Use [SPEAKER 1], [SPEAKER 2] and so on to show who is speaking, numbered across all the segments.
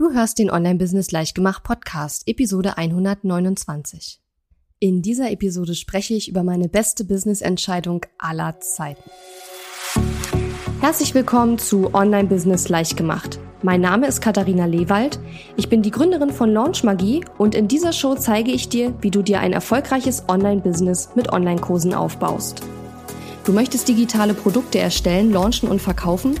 [SPEAKER 1] Du hörst den Online-Business Leichtgemacht Podcast, Episode 129. In dieser Episode spreche ich über meine beste Business-Entscheidung aller Zeiten. Herzlich willkommen zu Online-Business Leichtgemacht. Mein Name ist Katharina Lewald. Ich bin die Gründerin von Launch Magie und in dieser Show zeige ich dir, wie du dir ein erfolgreiches Online-Business mit Online-Kursen aufbaust. Du möchtest digitale Produkte erstellen, launchen und verkaufen?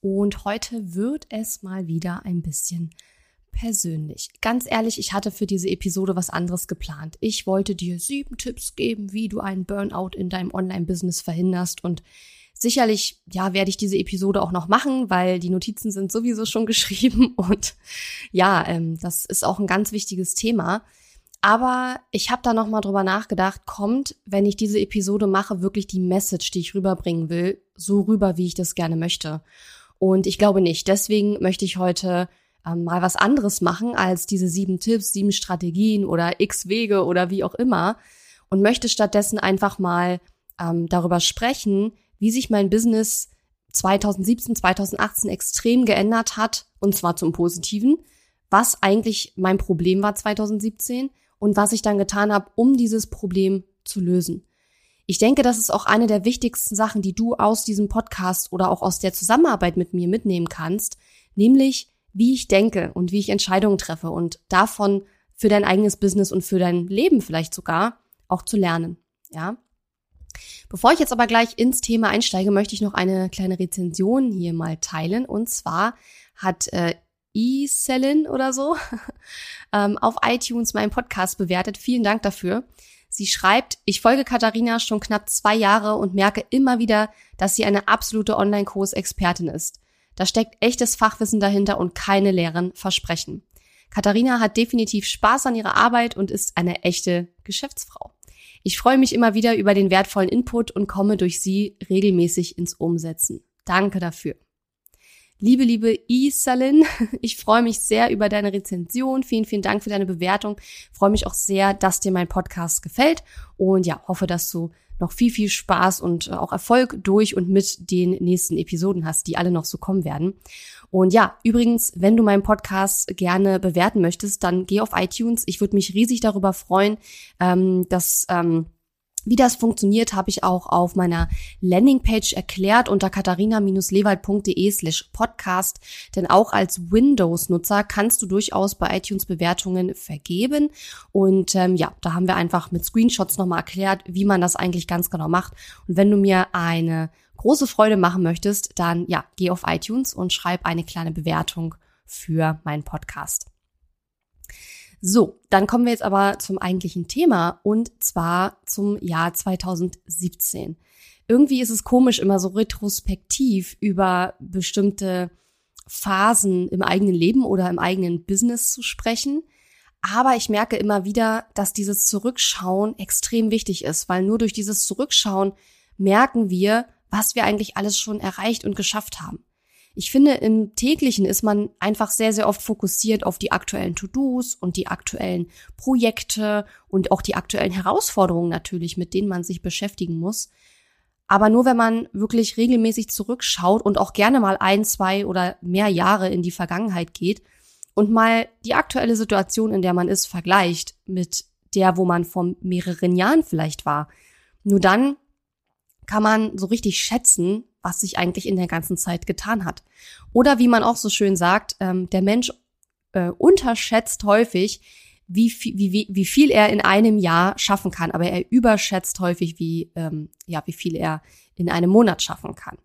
[SPEAKER 1] und heute wird es mal wieder ein bisschen persönlich. Ganz ehrlich, ich hatte für diese Episode was anderes geplant. Ich wollte dir sieben Tipps geben, wie du einen Burnout in deinem Online-Business verhinderst und Sicherlich, ja, werde ich diese Episode auch noch machen, weil die Notizen sind sowieso schon geschrieben und ja, ähm, das ist auch ein ganz wichtiges Thema. Aber ich habe da noch mal drüber nachgedacht, kommt, wenn ich diese Episode mache, wirklich die Message, die ich rüberbringen will, so rüber, wie ich das gerne möchte. Und ich glaube nicht. Deswegen möchte ich heute ähm, mal was anderes machen als diese sieben Tipps, sieben Strategien oder x Wege oder wie auch immer und möchte stattdessen einfach mal ähm, darüber sprechen, wie sich mein Business 2017, 2018 extrem geändert hat und zwar zum Positiven, was eigentlich mein Problem war 2017 und was ich dann getan habe, um dieses Problem zu lösen. Ich denke, das ist auch eine der wichtigsten Sachen, die du aus diesem Podcast oder auch aus der Zusammenarbeit mit mir mitnehmen kannst, nämlich wie ich denke und wie ich Entscheidungen treffe und davon für dein eigenes Business und für dein Leben vielleicht sogar auch zu lernen. Ja. Bevor ich jetzt aber gleich ins Thema einsteige, möchte ich noch eine kleine Rezension hier mal teilen. Und zwar hat äh, E-Selin oder so ähm, auf iTunes meinen Podcast bewertet. Vielen Dank dafür. Sie schreibt, ich folge Katharina schon knapp zwei Jahre und merke immer wieder, dass sie eine absolute Online-Kurs-Expertin ist. Da steckt echtes Fachwissen dahinter und keine leeren Versprechen. Katharina hat definitiv Spaß an ihrer Arbeit und ist eine echte Geschäftsfrau. Ich freue mich immer wieder über den wertvollen Input und komme durch sie regelmäßig ins Umsetzen. Danke dafür. Liebe, liebe Isalin, ich freue mich sehr über deine Rezension. Vielen, vielen Dank für deine Bewertung. Ich freue mich auch sehr, dass dir mein Podcast gefällt und ja, hoffe, dass du noch viel, viel Spaß und äh, auch Erfolg durch und mit den nächsten Episoden hast, die alle noch so kommen werden. Und ja, übrigens, wenn du meinen Podcast gerne bewerten möchtest, dann geh auf iTunes. Ich würde mich riesig darüber freuen, ähm, dass ähm, wie das funktioniert, habe ich auch auf meiner Landingpage erklärt unter katharina-lewald.de slash podcast. Denn auch als Windows-Nutzer kannst du durchaus bei iTunes Bewertungen vergeben. Und ähm, ja, da haben wir einfach mit Screenshots nochmal erklärt, wie man das eigentlich ganz genau macht. Und wenn du mir eine große Freude machen möchtest, dann ja, geh auf iTunes und schreib eine kleine Bewertung für meinen Podcast. So, dann kommen wir jetzt aber zum eigentlichen Thema und zwar zum Jahr 2017. Irgendwie ist es komisch, immer so retrospektiv über bestimmte Phasen im eigenen Leben oder im eigenen Business zu sprechen. Aber ich merke immer wieder, dass dieses Zurückschauen extrem wichtig ist, weil nur durch dieses Zurückschauen merken wir, was wir eigentlich alles schon erreicht und geschafft haben. Ich finde, im täglichen ist man einfach sehr, sehr oft fokussiert auf die aktuellen To-Dos und die aktuellen Projekte und auch die aktuellen Herausforderungen natürlich, mit denen man sich beschäftigen muss. Aber nur wenn man wirklich regelmäßig zurückschaut und auch gerne mal ein, zwei oder mehr Jahre in die Vergangenheit geht und mal die aktuelle Situation, in der man ist, vergleicht mit der, wo man vor mehreren Jahren vielleicht war. Nur dann kann man so richtig schätzen, was sich eigentlich in der ganzen Zeit getan hat. Oder wie man auch so schön sagt, ähm, der Mensch äh, unterschätzt häufig, wie, wie, wie viel er in einem Jahr schaffen kann, aber er überschätzt häufig, wie, ähm, ja, wie viel er in einem Monat schaffen kann.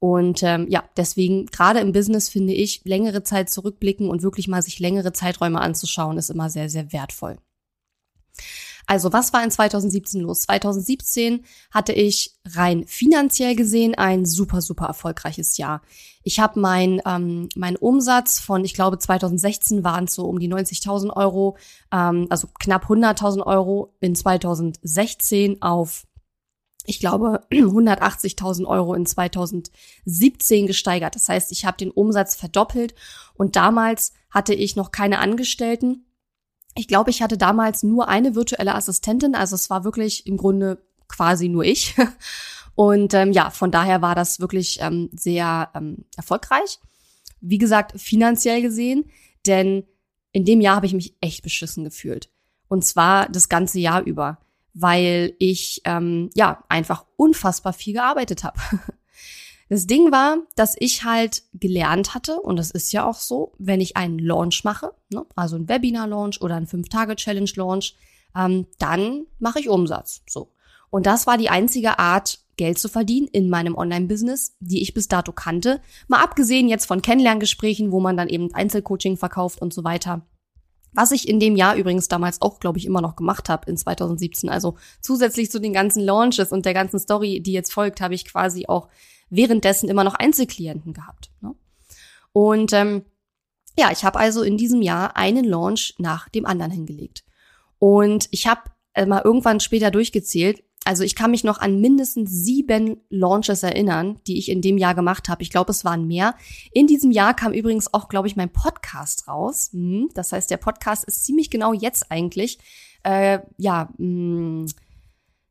[SPEAKER 1] Und ähm, ja, deswegen gerade im Business finde ich, längere Zeit zurückblicken und wirklich mal sich längere Zeiträume anzuschauen, ist immer sehr, sehr wertvoll. Also was war in 2017 los? 2017 hatte ich rein finanziell gesehen ein super, super erfolgreiches Jahr. Ich habe mein, ähm, mein Umsatz von, ich glaube 2016 waren es so um die 90.000 Euro, ähm, also knapp 100.000 Euro in 2016 auf ich glaube, 180.000 Euro in 2017 gesteigert. Das heißt, ich habe den Umsatz verdoppelt und damals hatte ich noch keine Angestellten ich glaube, ich hatte damals nur eine virtuelle Assistentin, also es war wirklich im Grunde quasi nur ich. Und ähm, ja, von daher war das wirklich ähm, sehr ähm, erfolgreich. Wie gesagt, finanziell gesehen, denn in dem Jahr habe ich mich echt beschissen gefühlt. Und zwar das ganze Jahr über, weil ich ähm, ja einfach unfassbar viel gearbeitet habe. Das Ding war, dass ich halt gelernt hatte, und das ist ja auch so, wenn ich einen Launch mache, ne, also ein Webinar-Launch oder ein 5-Tage-Challenge-Launch, ähm, dann mache ich Umsatz. So. Und das war die einzige Art, Geld zu verdienen in meinem Online-Business, die ich bis dato kannte. Mal abgesehen jetzt von Kennenlerngesprächen, wo man dann eben Einzelcoaching verkauft und so weiter. Was ich in dem Jahr übrigens damals auch, glaube ich, immer noch gemacht habe in 2017. Also zusätzlich zu den ganzen Launches und der ganzen Story, die jetzt folgt, habe ich quasi auch währenddessen immer noch Einzelklienten gehabt. Ne? Und ähm, ja, ich habe also in diesem Jahr einen Launch nach dem anderen hingelegt. Und ich habe äh, mal irgendwann später durchgezählt. Also ich kann mich noch an mindestens sieben Launches erinnern, die ich in dem Jahr gemacht habe. Ich glaube, es waren mehr. In diesem Jahr kam übrigens auch, glaube ich, mein Podcast raus. Hm, das heißt, der Podcast ist ziemlich genau jetzt eigentlich, äh, ja, mh, hm,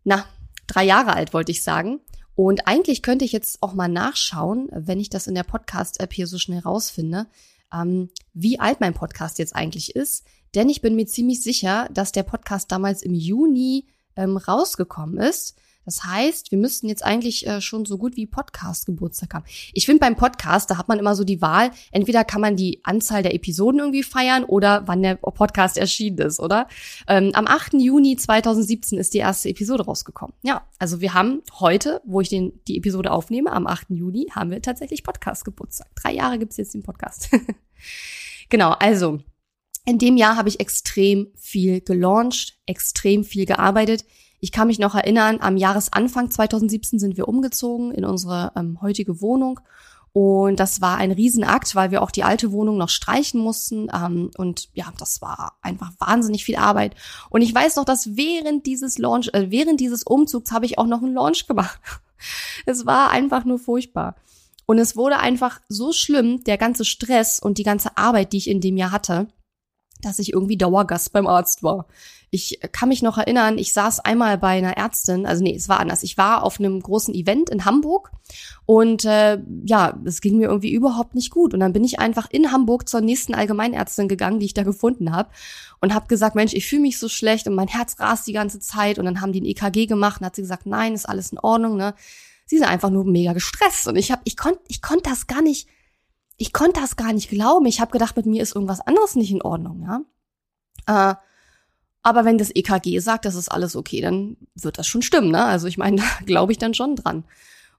[SPEAKER 1] na, drei Jahre alt, wollte ich sagen. Und eigentlich könnte ich jetzt auch mal nachschauen, wenn ich das in der Podcast-App hier so schnell rausfinde, ähm, wie alt mein Podcast jetzt eigentlich ist. Denn ich bin mir ziemlich sicher, dass der Podcast damals im Juni ähm, rausgekommen ist. Das heißt, wir müssten jetzt eigentlich äh, schon so gut wie Podcast-Geburtstag haben. Ich finde beim Podcast, da hat man immer so die Wahl, entweder kann man die Anzahl der Episoden irgendwie feiern oder wann der Podcast erschienen ist, oder? Ähm, am 8. Juni 2017 ist die erste Episode rausgekommen. Ja, also wir haben heute, wo ich den, die Episode aufnehme, am 8. Juni, haben wir tatsächlich Podcast-Geburtstag. Drei Jahre gibt's jetzt den Podcast. genau, also in dem Jahr habe ich extrem viel gelauncht, extrem viel gearbeitet. Ich kann mich noch erinnern, am Jahresanfang 2017 sind wir umgezogen in unsere ähm, heutige Wohnung. Und das war ein Riesenakt, weil wir auch die alte Wohnung noch streichen mussten. Ähm, und ja, das war einfach wahnsinnig viel Arbeit. Und ich weiß noch, dass während dieses Launch, äh, während dieses Umzugs habe ich auch noch einen Launch gemacht. es war einfach nur furchtbar. Und es wurde einfach so schlimm, der ganze Stress und die ganze Arbeit, die ich in dem Jahr hatte, dass ich irgendwie Dauergast beim Arzt war. Ich kann mich noch erinnern, ich saß einmal bei einer Ärztin, also nee, es war anders. Ich war auf einem großen Event in Hamburg und äh, ja, es ging mir irgendwie überhaupt nicht gut. Und dann bin ich einfach in Hamburg zur nächsten Allgemeinärztin gegangen, die ich da gefunden habe und habe gesagt, Mensch, ich fühle mich so schlecht und mein Herz rast die ganze Zeit. Und dann haben die ein EKG gemacht und hat sie gesagt, nein, ist alles in Ordnung. Ne? Sie sind einfach nur mega gestresst und ich habe, ich konnte, ich konnte das gar nicht ich konnte das gar nicht glauben. Ich habe gedacht, mit mir ist irgendwas anderes nicht in Ordnung, ja. Äh, aber wenn das EKG sagt, das ist alles okay, dann wird das schon stimmen, ne? Also ich meine, da glaube ich dann schon dran.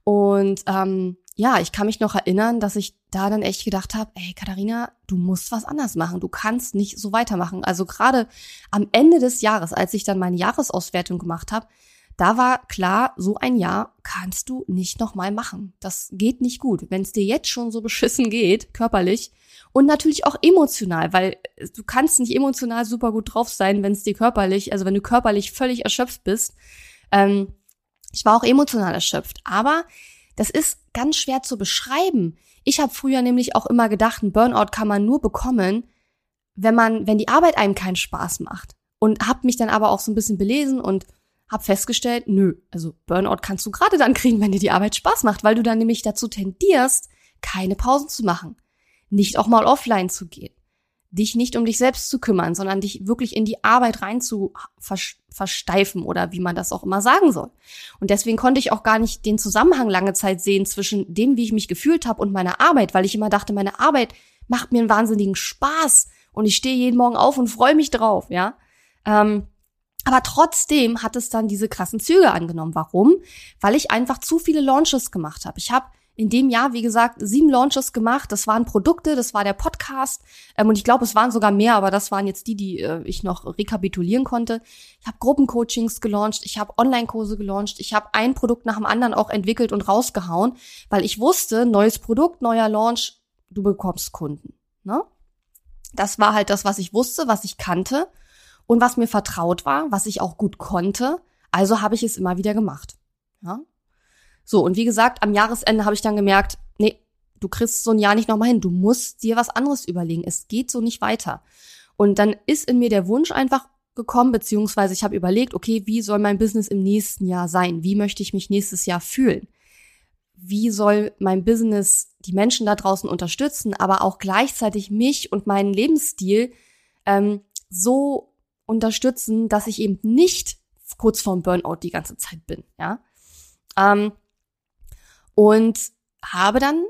[SPEAKER 1] Und ähm, ja, ich kann mich noch erinnern, dass ich da dann echt gedacht habe, ey Katharina, du musst was anders machen. Du kannst nicht so weitermachen. Also gerade am Ende des Jahres, als ich dann meine Jahresauswertung gemacht habe, da war klar, so ein Jahr kannst du nicht nochmal machen. Das geht nicht gut. Wenn es dir jetzt schon so beschissen geht, körperlich, und natürlich auch emotional, weil du kannst nicht emotional super gut drauf sein, wenn es dir körperlich, also wenn du körperlich völlig erschöpft bist. Ähm, ich war auch emotional erschöpft, aber das ist ganz schwer zu beschreiben. Ich habe früher nämlich auch immer gedacht, ein Burnout kann man nur bekommen, wenn man, wenn die Arbeit einem keinen Spaß macht. Und habe mich dann aber auch so ein bisschen belesen und habe festgestellt, nö, also Burnout kannst du gerade dann kriegen, wenn dir die Arbeit Spaß macht, weil du dann nämlich dazu tendierst, keine Pausen zu machen nicht auch mal offline zu gehen, dich nicht um dich selbst zu kümmern, sondern dich wirklich in die Arbeit rein zu versteifen oder wie man das auch immer sagen soll. Und deswegen konnte ich auch gar nicht den Zusammenhang lange Zeit sehen zwischen dem, wie ich mich gefühlt habe und meiner Arbeit, weil ich immer dachte, meine Arbeit macht mir einen wahnsinnigen Spaß und ich stehe jeden Morgen auf und freue mich drauf, ja. Ähm, aber trotzdem hat es dann diese krassen Züge angenommen. Warum? Weil ich einfach zu viele Launches gemacht habe. Ich habe in dem Jahr, wie gesagt, sieben Launches gemacht. Das waren Produkte, das war der Podcast. Ähm, und ich glaube, es waren sogar mehr, aber das waren jetzt die, die äh, ich noch rekapitulieren konnte. Ich habe Gruppencoachings gelauncht, ich habe Online-Kurse gelauncht, ich habe ein Produkt nach dem anderen auch entwickelt und rausgehauen, weil ich wusste, neues Produkt, neuer Launch, du bekommst Kunden. Ne? Das war halt das, was ich wusste, was ich kannte und was mir vertraut war, was ich auch gut konnte. Also habe ich es immer wieder gemacht. Ja? So, und wie gesagt, am Jahresende habe ich dann gemerkt, nee, du kriegst so ein Jahr nicht nochmal hin. Du musst dir was anderes überlegen. Es geht so nicht weiter. Und dann ist in mir der Wunsch einfach gekommen, beziehungsweise ich habe überlegt, okay, wie soll mein Business im nächsten Jahr sein? Wie möchte ich mich nächstes Jahr fühlen? Wie soll mein Business die Menschen da draußen unterstützen, aber auch gleichzeitig mich und meinen Lebensstil ähm, so unterstützen, dass ich eben nicht kurz vorm Burnout die ganze Zeit bin, ja? Ähm, und habe dann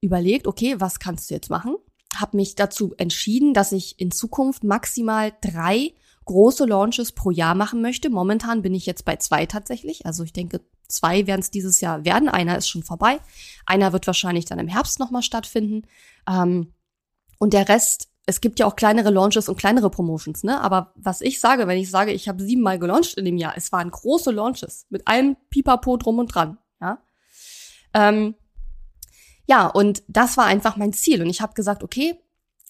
[SPEAKER 1] überlegt, okay, was kannst du jetzt machen? Habe mich dazu entschieden, dass ich in Zukunft maximal drei große Launches pro Jahr machen möchte. Momentan bin ich jetzt bei zwei tatsächlich. Also ich denke, zwei werden es dieses Jahr werden. Einer ist schon vorbei. Einer wird wahrscheinlich dann im Herbst nochmal stattfinden. Ähm, und der Rest, es gibt ja auch kleinere Launches und kleinere Promotions, ne? Aber was ich sage, wenn ich sage, ich habe siebenmal gelauncht in dem Jahr, es waren große Launches mit allem Pipapo drum und dran, ja. Ähm, ja, und das war einfach mein Ziel. Und ich habe gesagt, okay,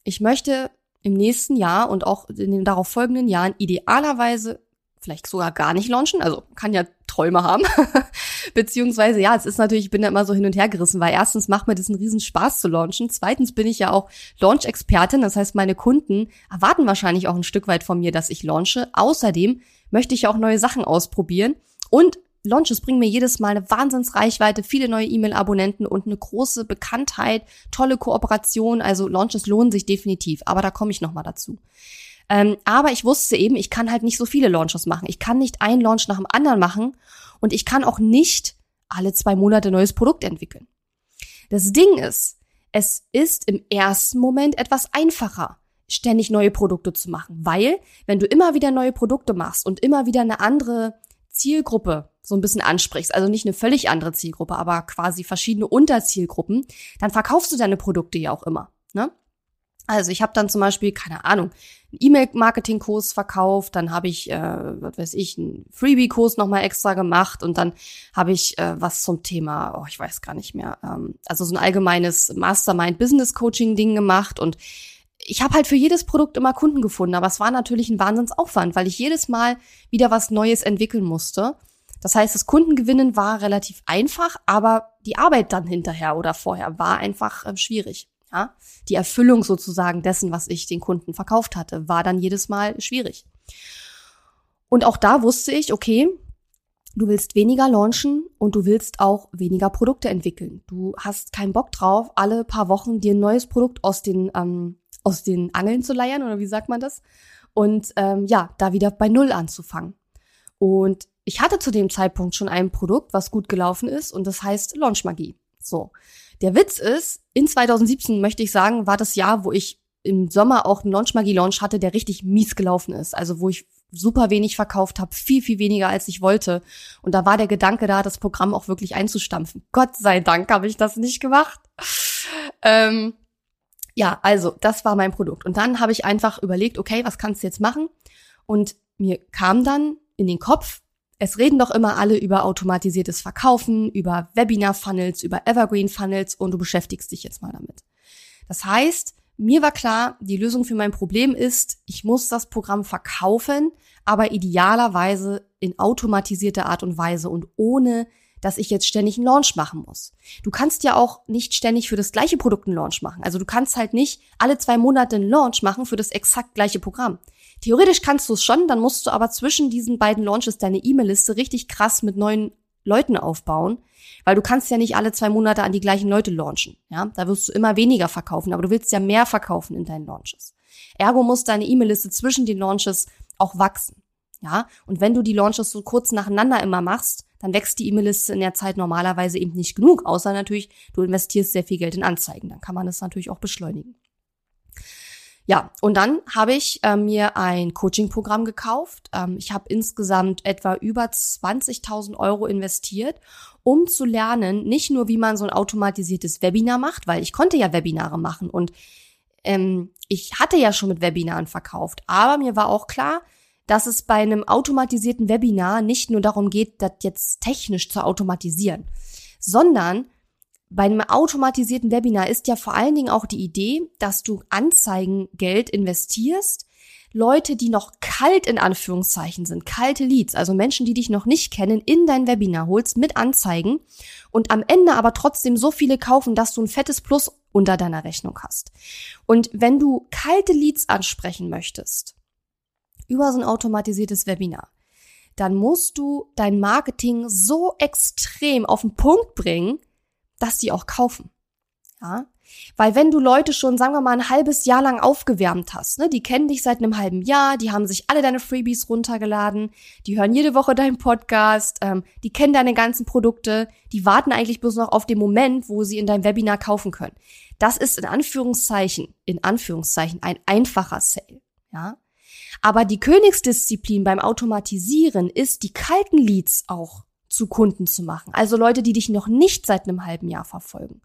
[SPEAKER 1] ich möchte im nächsten Jahr und auch in den darauf folgenden Jahren idealerweise vielleicht sogar gar nicht launchen. Also kann ja Träume haben. Beziehungsweise, ja, es ist natürlich, ich bin da immer so hin und her gerissen, weil erstens macht mir das einen riesen Spaß zu launchen. Zweitens bin ich ja auch Launch-Expertin. Das heißt, meine Kunden erwarten wahrscheinlich auch ein Stück weit von mir, dass ich launche. Außerdem möchte ich auch neue Sachen ausprobieren. Und Launches bringen mir jedes Mal eine Wahnsinnsreichweite, viele neue E-Mail-Abonnenten und eine große Bekanntheit, tolle Kooperation. Also Launches lohnen sich definitiv, aber da komme ich nochmal dazu. Ähm, aber ich wusste eben, ich kann halt nicht so viele Launches machen. Ich kann nicht einen Launch nach dem anderen machen und ich kann auch nicht alle zwei Monate neues Produkt entwickeln. Das Ding ist, es ist im ersten Moment etwas einfacher, ständig neue Produkte zu machen, weil wenn du immer wieder neue Produkte machst und immer wieder eine andere Zielgruppe so ein bisschen ansprichst, also nicht eine völlig andere Zielgruppe, aber quasi verschiedene Unterzielgruppen, dann verkaufst du deine Produkte ja auch immer. Ne? Also ich habe dann zum Beispiel, keine Ahnung, einen E-Mail-Marketing-Kurs verkauft, dann habe ich, äh, was weiß ich, einen Freebie-Kurs nochmal extra gemacht und dann habe ich äh, was zum Thema, oh, ich weiß gar nicht mehr, ähm, also so ein allgemeines Mastermind-Business-Coaching-Ding gemacht und ich habe halt für jedes Produkt immer Kunden gefunden, aber es war natürlich ein Wahnsinnsaufwand, weil ich jedes Mal wieder was Neues entwickeln musste. Das heißt, das Kundengewinnen war relativ einfach, aber die Arbeit dann hinterher oder vorher war einfach äh, schwierig. Ja? Die Erfüllung sozusagen dessen, was ich den Kunden verkauft hatte, war dann jedes Mal schwierig. Und auch da wusste ich, okay, du willst weniger launchen und du willst auch weniger Produkte entwickeln. Du hast keinen Bock drauf, alle paar Wochen dir ein neues Produkt aus den, ähm, aus den Angeln zu leiern, oder wie sagt man das? Und ähm, ja, da wieder bei Null anzufangen. Und ich hatte zu dem Zeitpunkt schon ein Produkt, was gut gelaufen ist, und das heißt Launchmagie. So. Der Witz ist, in 2017 möchte ich sagen, war das Jahr, wo ich im Sommer auch einen Launchmagie-Launch hatte, der richtig mies gelaufen ist. Also wo ich super wenig verkauft habe, viel, viel weniger als ich wollte. Und da war der Gedanke da, das Programm auch wirklich einzustampfen. Gott sei Dank habe ich das nicht gemacht. Ähm, ja, also das war mein Produkt. Und dann habe ich einfach überlegt, okay, was kannst du jetzt machen? Und mir kam dann in den Kopf, es reden doch immer alle über automatisiertes Verkaufen, über Webinar-Funnels, über Evergreen-Funnels und du beschäftigst dich jetzt mal damit. Das heißt, mir war klar, die Lösung für mein Problem ist, ich muss das Programm verkaufen, aber idealerweise in automatisierter Art und Weise und ohne, dass ich jetzt ständig einen Launch machen muss. Du kannst ja auch nicht ständig für das gleiche Produkt einen Launch machen. Also du kannst halt nicht alle zwei Monate einen Launch machen für das exakt gleiche Programm. Theoretisch kannst du es schon, dann musst du aber zwischen diesen beiden Launches deine E-Mail-Liste richtig krass mit neuen Leuten aufbauen, weil du kannst ja nicht alle zwei Monate an die gleichen Leute launchen. Ja, da wirst du immer weniger verkaufen, aber du willst ja mehr verkaufen in deinen Launches. Ergo muss deine E-Mail-Liste zwischen den Launches auch wachsen. Ja, und wenn du die Launches so kurz nacheinander immer machst, dann wächst die E-Mail-Liste in der Zeit normalerweise eben nicht genug, außer natürlich, du investierst sehr viel Geld in Anzeigen. Dann kann man das natürlich auch beschleunigen. Ja, und dann habe ich äh, mir ein Coaching-Programm gekauft. Ähm, ich habe insgesamt etwa über 20.000 Euro investiert, um zu lernen, nicht nur, wie man so ein automatisiertes Webinar macht, weil ich konnte ja Webinare machen und ähm, ich hatte ja schon mit Webinaren verkauft, aber mir war auch klar, dass es bei einem automatisierten Webinar nicht nur darum geht, das jetzt technisch zu automatisieren, sondern bei einem automatisierten Webinar ist ja vor allen Dingen auch die Idee, dass du Anzeigengeld investierst, Leute, die noch kalt in Anführungszeichen sind, kalte Leads, also Menschen, die dich noch nicht kennen, in dein Webinar holst mit Anzeigen und am Ende aber trotzdem so viele kaufen, dass du ein fettes Plus unter deiner Rechnung hast. Und wenn du kalte Leads ansprechen möchtest, über so ein automatisiertes Webinar, dann musst du dein Marketing so extrem auf den Punkt bringen, dass die auch kaufen. Ja, weil wenn du Leute schon, sagen wir mal, ein halbes Jahr lang aufgewärmt hast, ne, die kennen dich seit einem halben Jahr, die haben sich alle deine Freebies runtergeladen, die hören jede Woche deinen Podcast, ähm, die kennen deine ganzen Produkte, die warten eigentlich bloß noch auf den Moment, wo sie in deinem Webinar kaufen können. Das ist in Anführungszeichen, in Anführungszeichen ein einfacher Sale, ja. Aber die Königsdisziplin beim Automatisieren ist, die kalten Leads auch zu Kunden zu machen. Also Leute, die dich noch nicht seit einem halben Jahr verfolgen.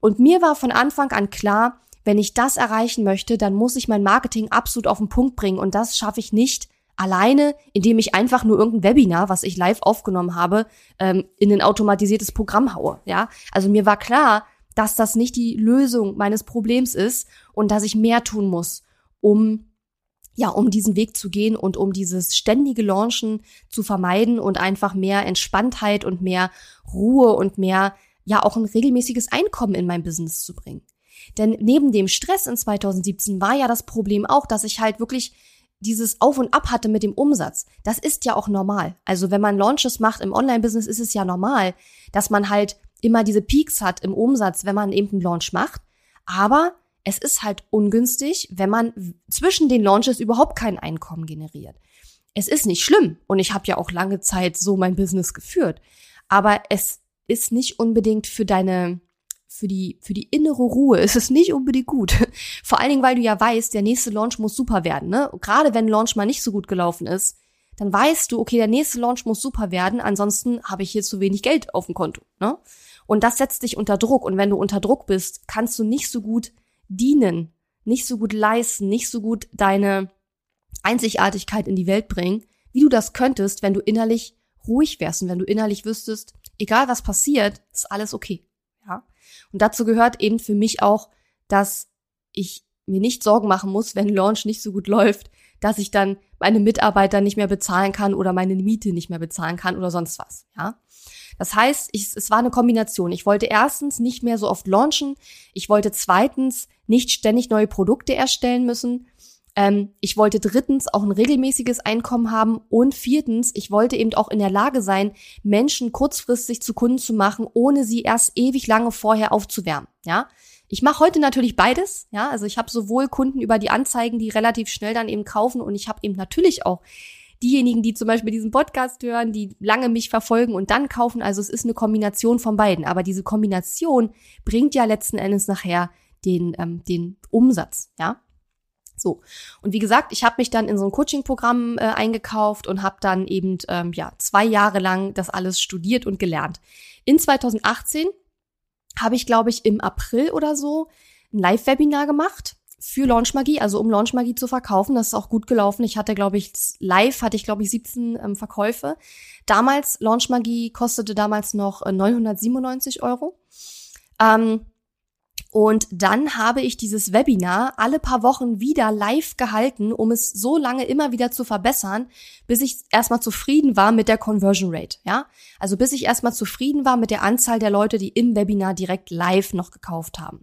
[SPEAKER 1] Und mir war von Anfang an klar, wenn ich das erreichen möchte, dann muss ich mein Marketing absolut auf den Punkt bringen. Und das schaffe ich nicht alleine, indem ich einfach nur irgendein Webinar, was ich live aufgenommen habe, ähm, in ein automatisiertes Programm haue. Ja, also mir war klar, dass das nicht die Lösung meines Problems ist und dass ich mehr tun muss, um ja, um diesen Weg zu gehen und um dieses ständige Launchen zu vermeiden und einfach mehr Entspanntheit und mehr Ruhe und mehr, ja, auch ein regelmäßiges Einkommen in mein Business zu bringen. Denn neben dem Stress in 2017 war ja das Problem auch, dass ich halt wirklich dieses Auf und Ab hatte mit dem Umsatz. Das ist ja auch normal. Also wenn man Launches macht im Online-Business, ist es ja normal, dass man halt immer diese Peaks hat im Umsatz, wenn man eben einen Launch macht. Aber es ist halt ungünstig, wenn man zwischen den Launches überhaupt kein Einkommen generiert. Es ist nicht schlimm und ich habe ja auch lange Zeit so mein Business geführt, aber es ist nicht unbedingt für deine für die für die innere Ruhe ist es nicht unbedingt gut. Vor allen Dingen, weil du ja weißt, der nächste Launch muss super werden, ne? Gerade wenn Launch mal nicht so gut gelaufen ist, dann weißt du, okay, der nächste Launch muss super werden, ansonsten habe ich hier zu wenig Geld auf dem Konto, ne? Und das setzt dich unter Druck und wenn du unter Druck bist, kannst du nicht so gut dienen, nicht so gut leisten, nicht so gut deine Einzigartigkeit in die Welt bringen, wie du das könntest, wenn du innerlich ruhig wärst und wenn du innerlich wüsstest, egal was passiert, ist alles okay. Ja? Und dazu gehört eben für mich auch, dass ich mir nicht Sorgen machen muss, wenn Launch nicht so gut läuft, dass ich dann meine Mitarbeiter nicht mehr bezahlen kann oder meine Miete nicht mehr bezahlen kann oder sonst was, ja. Das heißt, ich, es war eine Kombination. Ich wollte erstens nicht mehr so oft launchen. Ich wollte zweitens nicht ständig neue Produkte erstellen müssen. Ähm, ich wollte drittens auch ein regelmäßiges Einkommen haben. Und viertens, ich wollte eben auch in der Lage sein, Menschen kurzfristig zu Kunden zu machen, ohne sie erst ewig lange vorher aufzuwärmen. Ja. Ich mache heute natürlich beides, ja, also ich habe sowohl Kunden über die Anzeigen, die relativ schnell dann eben kaufen und ich habe eben natürlich auch diejenigen, die zum Beispiel diesen Podcast hören, die lange mich verfolgen und dann kaufen. Also es ist eine Kombination von beiden. Aber diese Kombination bringt ja letzten Endes nachher den, ähm, den Umsatz, ja. So. Und wie gesagt, ich habe mich dann in so ein Coaching-Programm äh, eingekauft und habe dann eben ähm, ja zwei Jahre lang das alles studiert und gelernt. In 2018 habe ich, glaube ich, im April oder so ein Live-Webinar gemacht für Launchmagie, also um Launchmagie zu verkaufen. Das ist auch gut gelaufen. Ich hatte, glaube ich, live hatte ich, glaube ich, 17 ähm, Verkäufe. Damals, Launchmagie kostete damals noch äh, 997 Euro. Ähm, und dann habe ich dieses Webinar alle paar Wochen wieder live gehalten, um es so lange immer wieder zu verbessern, bis ich erstmal zufrieden war mit der Conversion Rate, ja? Also bis ich erstmal zufrieden war mit der Anzahl der Leute, die im Webinar direkt live noch gekauft haben.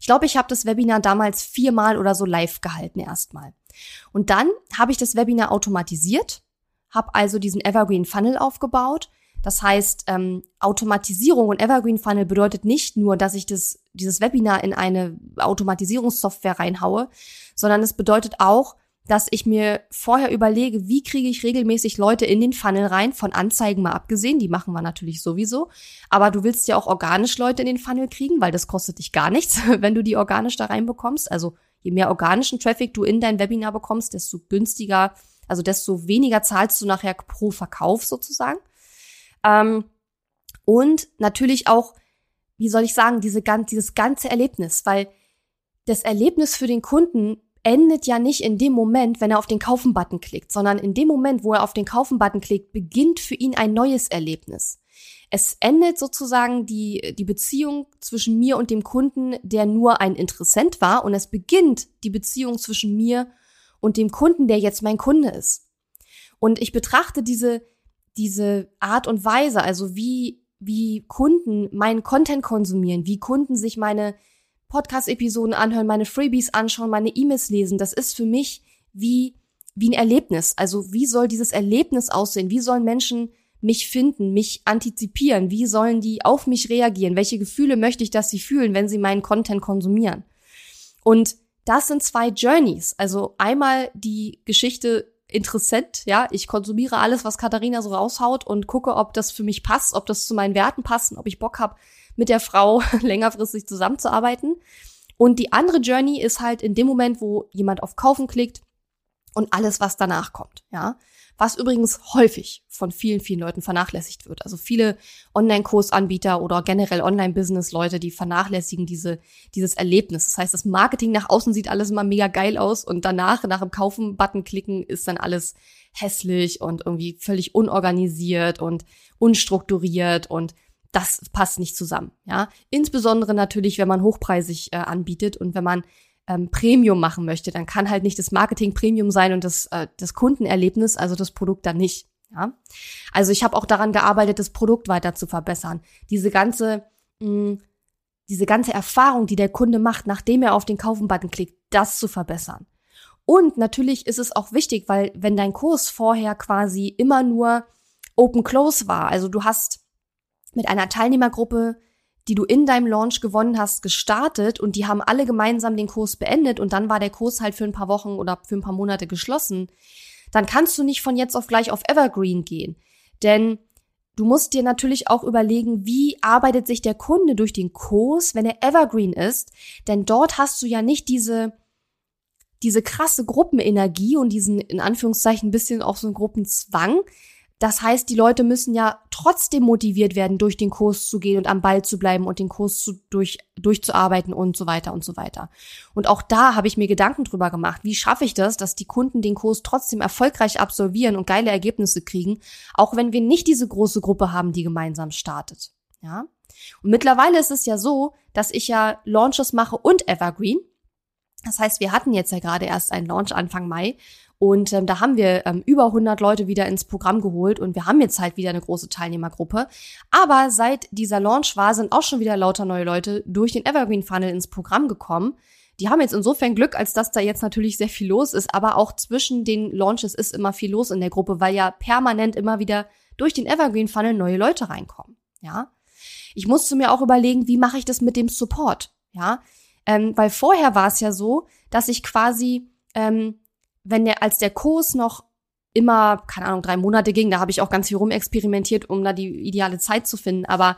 [SPEAKER 1] Ich glaube, ich habe das Webinar damals viermal oder so live gehalten erstmal. Und dann habe ich das Webinar automatisiert, habe also diesen Evergreen Funnel aufgebaut, das heißt, ähm, Automatisierung und Evergreen Funnel bedeutet nicht nur, dass ich das, dieses Webinar in eine Automatisierungssoftware reinhaue, sondern es bedeutet auch, dass ich mir vorher überlege, wie kriege ich regelmäßig Leute in den Funnel rein, von Anzeigen mal abgesehen, die machen wir natürlich sowieso, aber du willst ja auch organisch Leute in den Funnel kriegen, weil das kostet dich gar nichts, wenn du die organisch da reinbekommst, also je mehr organischen Traffic du in dein Webinar bekommst, desto günstiger, also desto weniger zahlst du nachher pro Verkauf sozusagen. Ähm, und natürlich auch, wie soll ich sagen, diese, dieses ganze Erlebnis, weil das Erlebnis für den Kunden endet ja nicht in dem Moment, wenn er auf den Kaufen-Button klickt, sondern in dem Moment, wo er auf den Kaufen-Button klickt, beginnt für ihn ein neues Erlebnis. Es endet sozusagen die, die Beziehung zwischen mir und dem Kunden, der nur ein Interessent war, und es beginnt die Beziehung zwischen mir und dem Kunden, der jetzt mein Kunde ist. Und ich betrachte diese, diese Art und Weise, also wie, wie Kunden meinen Content konsumieren, wie Kunden sich meine Podcast-Episoden anhören, meine Freebies anschauen, meine E-Mails lesen, das ist für mich wie, wie ein Erlebnis. Also wie soll dieses Erlebnis aussehen? Wie sollen Menschen mich finden, mich antizipieren? Wie sollen die auf mich reagieren? Welche Gefühle möchte ich, dass sie fühlen, wenn sie meinen Content konsumieren? Und das sind zwei Journeys. Also einmal die Geschichte interessant, ja, ich konsumiere alles, was Katharina so raushaut und gucke, ob das für mich passt, ob das zu meinen Werten passt und ob ich Bock habe, mit der Frau längerfristig zusammenzuarbeiten. Und die andere Journey ist halt in dem Moment, wo jemand auf Kaufen klickt und alles, was danach kommt, ja. Was übrigens häufig von vielen, vielen Leuten vernachlässigt wird. Also viele Online-Kursanbieter oder generell Online-Business-Leute, die vernachlässigen diese, dieses Erlebnis. Das heißt, das Marketing nach außen sieht alles immer mega geil aus und danach, nach dem Kaufen-Button klicken, ist dann alles hässlich und irgendwie völlig unorganisiert und unstrukturiert und das passt nicht zusammen, ja. Insbesondere natürlich, wenn man hochpreisig äh, anbietet und wenn man ähm, Premium machen möchte, dann kann halt nicht das Marketing Premium sein und das, äh, das Kundenerlebnis, also das Produkt dann nicht. Ja? Also ich habe auch daran gearbeitet, das Produkt weiter zu verbessern. Diese ganze, mh, mm, diese ganze Erfahrung, die der Kunde macht, nachdem er auf den Kaufen-Button klickt, das zu verbessern. Und natürlich ist es auch wichtig, weil wenn dein Kurs vorher quasi immer nur Open Close war, also du hast mit einer Teilnehmergruppe, die du in deinem Launch gewonnen hast, gestartet und die haben alle gemeinsam den Kurs beendet und dann war der Kurs halt für ein paar Wochen oder für ein paar Monate geschlossen, dann kannst du nicht von jetzt auf gleich auf Evergreen gehen. Denn du musst dir natürlich auch überlegen, wie arbeitet sich der Kunde durch den Kurs, wenn er Evergreen ist. Denn dort hast du ja nicht diese, diese krasse Gruppenenergie und diesen, in Anführungszeichen, bisschen auch so einen Gruppenzwang, das heißt, die Leute müssen ja trotzdem motiviert werden, durch den Kurs zu gehen und am Ball zu bleiben und den Kurs zu, durch, durchzuarbeiten und so weiter und so weiter. Und auch da habe ich mir Gedanken drüber gemacht. Wie schaffe ich das, dass die Kunden den Kurs trotzdem erfolgreich absolvieren und geile Ergebnisse kriegen, auch wenn wir nicht diese große Gruppe haben, die gemeinsam startet. Ja? Und mittlerweile ist es ja so, dass ich ja Launches mache und Evergreen. Das heißt, wir hatten jetzt ja gerade erst einen Launch Anfang Mai und ähm, da haben wir ähm, über 100 Leute wieder ins Programm geholt und wir haben jetzt halt wieder eine große Teilnehmergruppe. Aber seit dieser Launch war, sind auch schon wieder lauter neue Leute durch den Evergreen Funnel ins Programm gekommen. Die haben jetzt insofern Glück, als dass da jetzt natürlich sehr viel los ist, aber auch zwischen den Launches ist immer viel los in der Gruppe, weil ja permanent immer wieder durch den Evergreen Funnel neue Leute reinkommen. Ja, ich musste mir auch überlegen, wie mache ich das mit dem Support? Ja, ähm, weil vorher war es ja so, dass ich quasi ähm, wenn der, als der Kurs noch immer, keine Ahnung, drei Monate ging, da habe ich auch ganz viel rumexperimentiert, um da die ideale Zeit zu finden. Aber